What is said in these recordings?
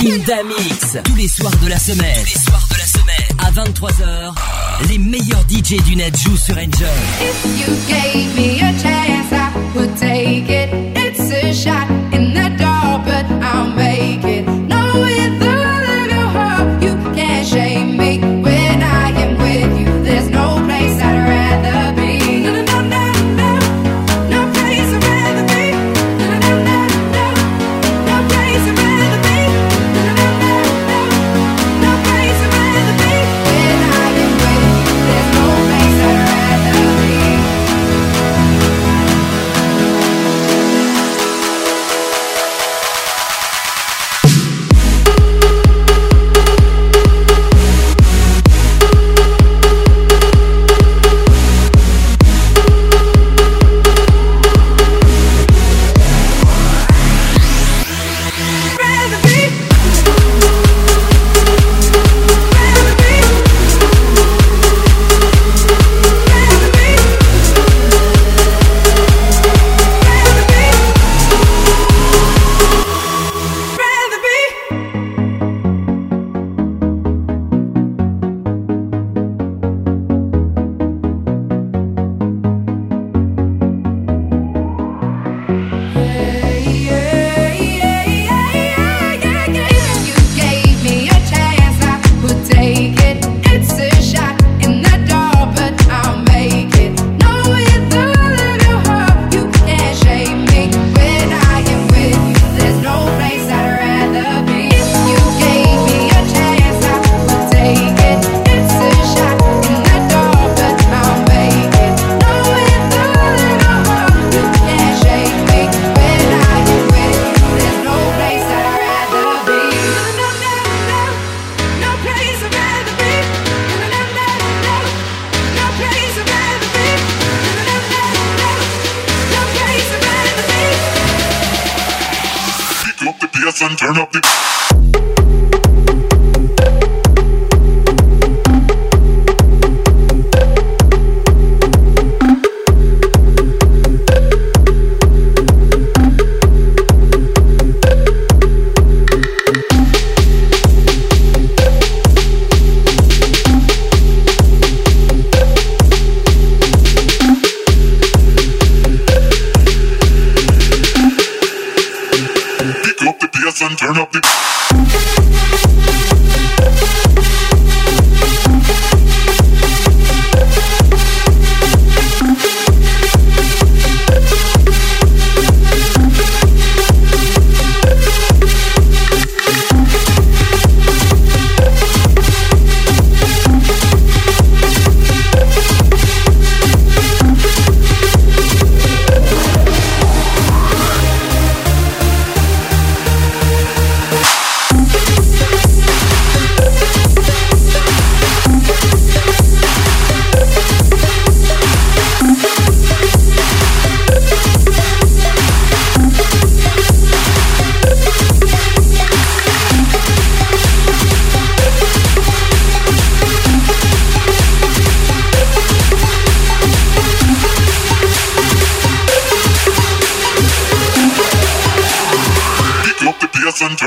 In Mix, tous les soirs de la semaine. À 23h, les meilleurs DJ du net jouent sur Enjoy.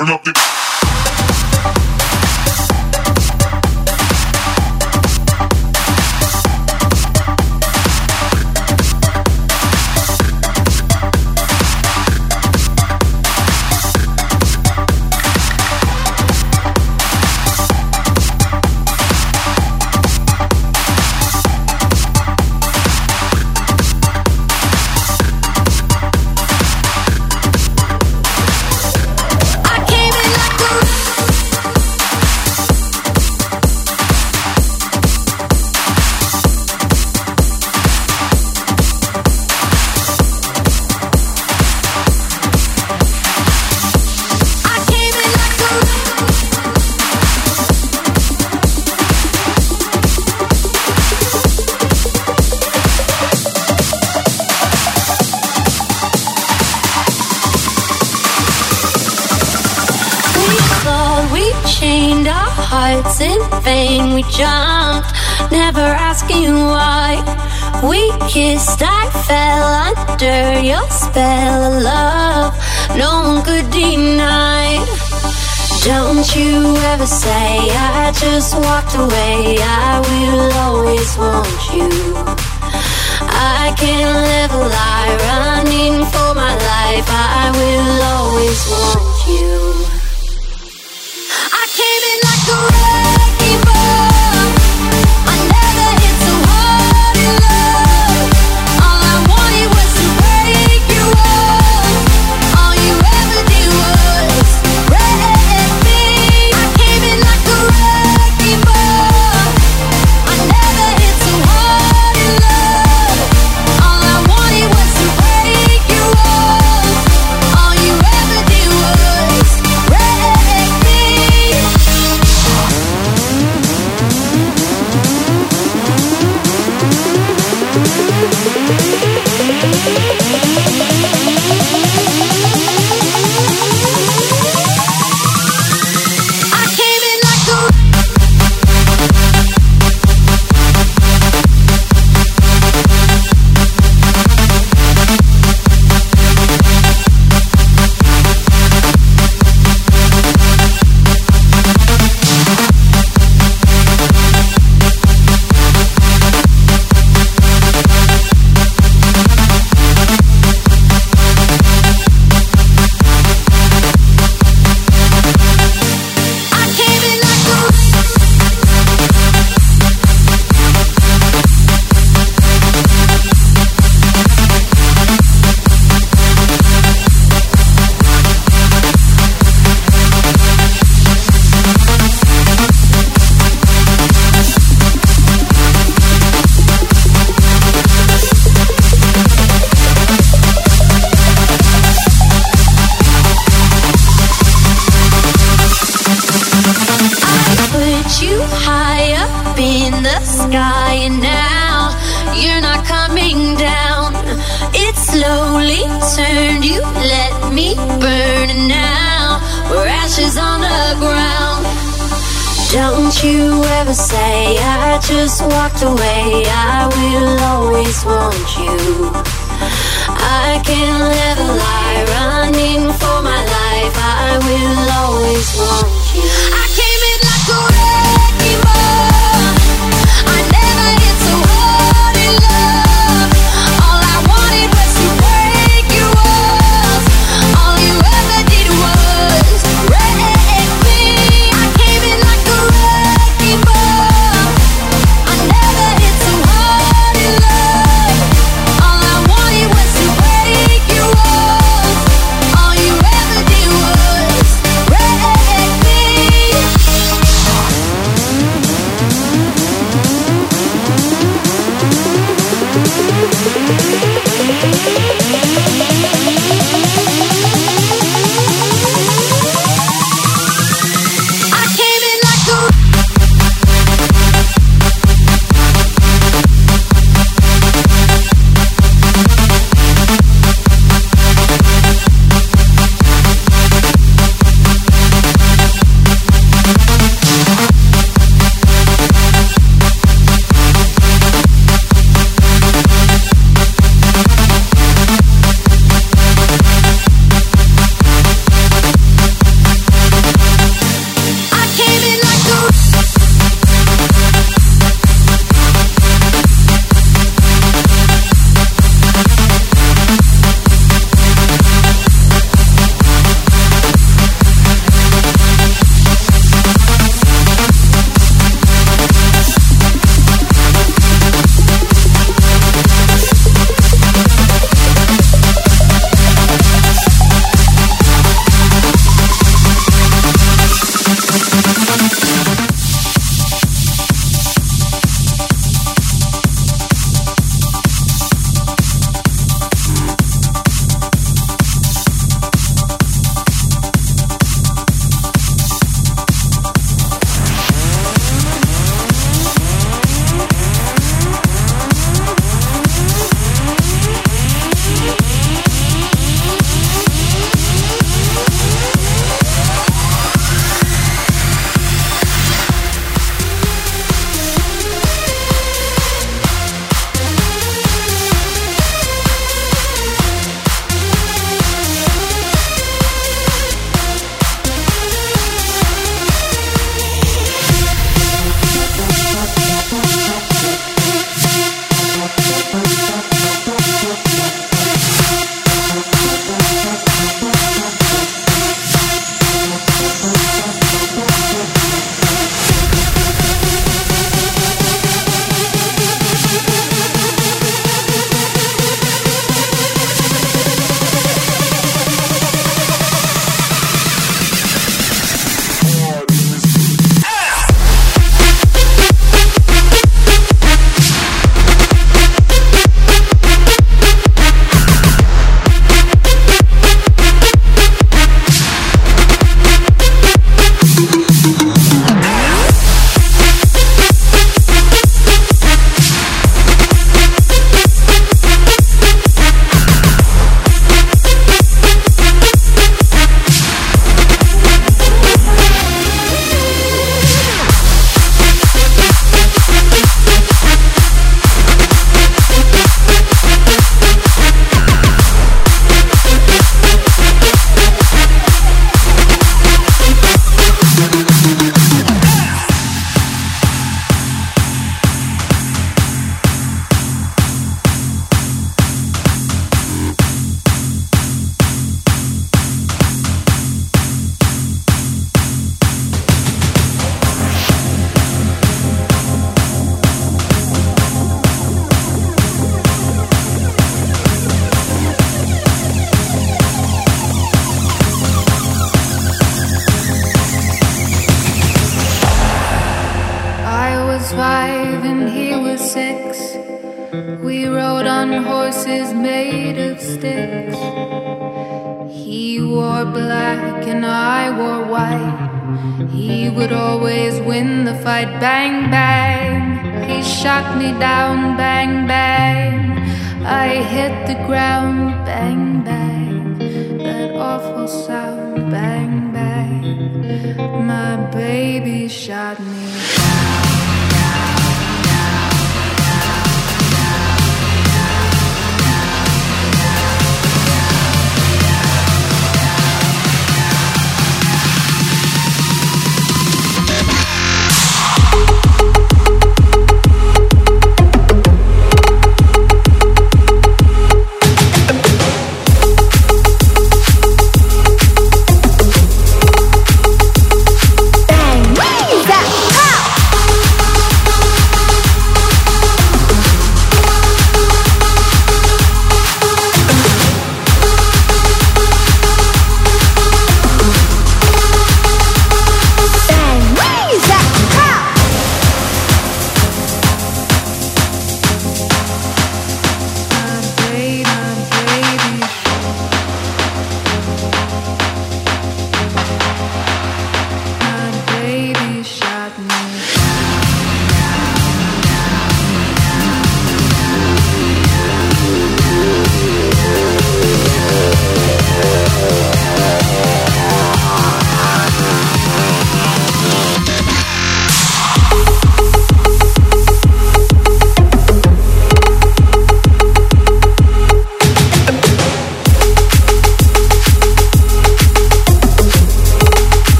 Turn up the spell of love no one could deny. Don't you ever say I just walked away. I will always want you. I can't live a lie running for my life. I will always want you. Didn't you ever say I just walked away? I will always want you. I can't never lie, running for my life. I will always want you. I came in like a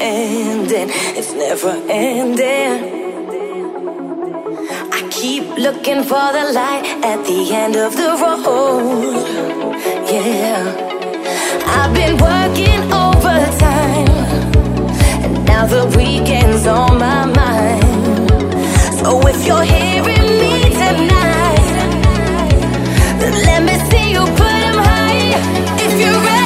ending, it's never ending. I keep looking for the light at the end of the road. Yeah, I've been working overtime, and now the weekend's on my mind. So if you're hearing me tonight, then let me see you put high if you're ready.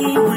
you.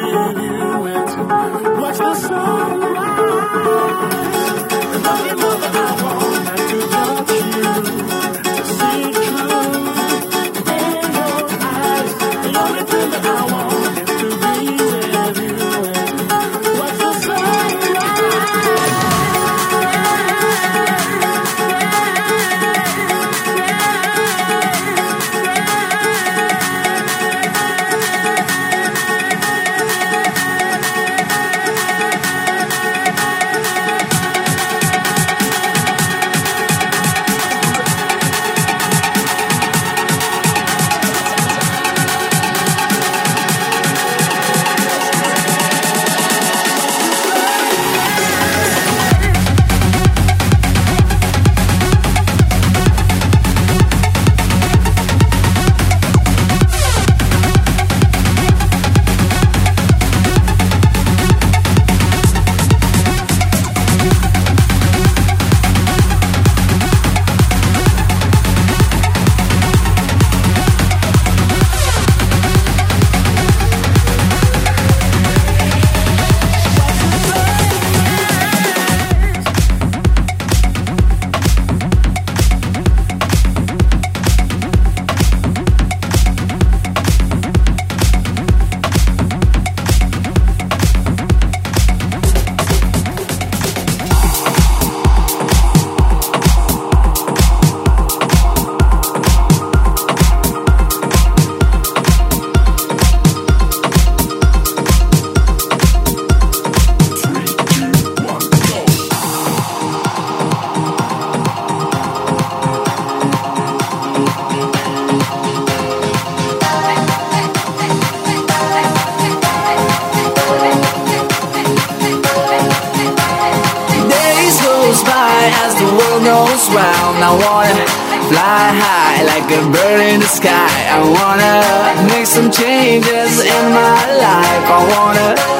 a bird in the sky. I wanna make some changes in my life. I wanna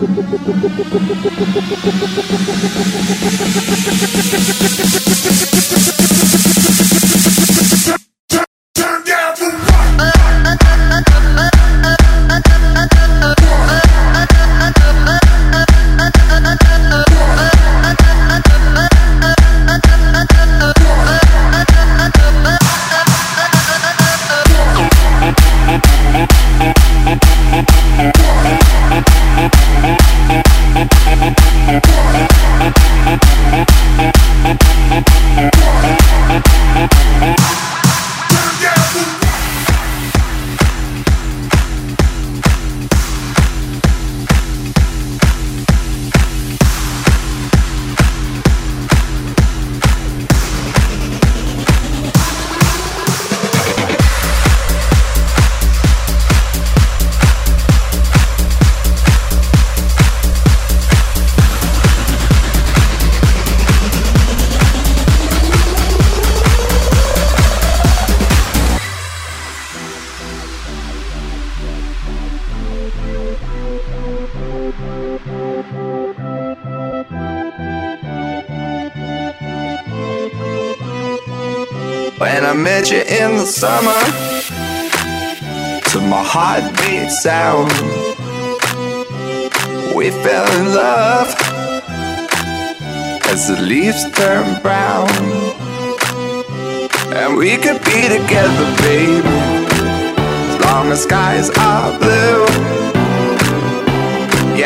Thank you.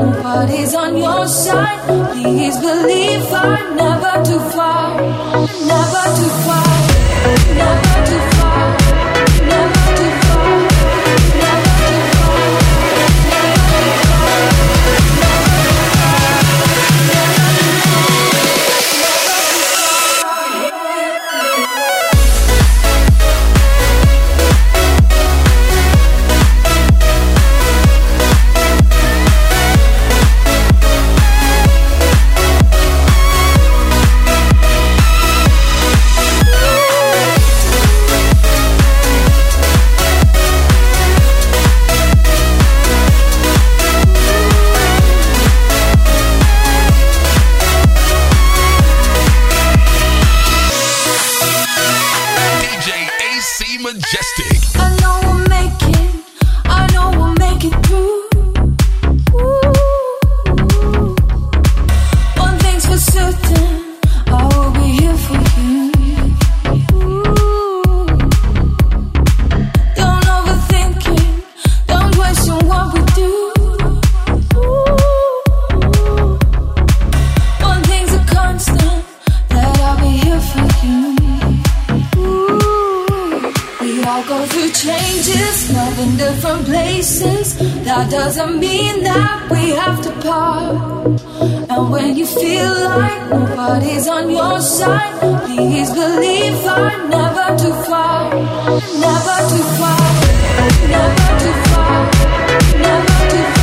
Nobody's on your side. Please believe I'm never too far, never too far. I go through changes, love in different places. That doesn't mean that we have to part. And when you feel like nobody's on your side, please believe I'm never too far, never too far, never too far, never too far.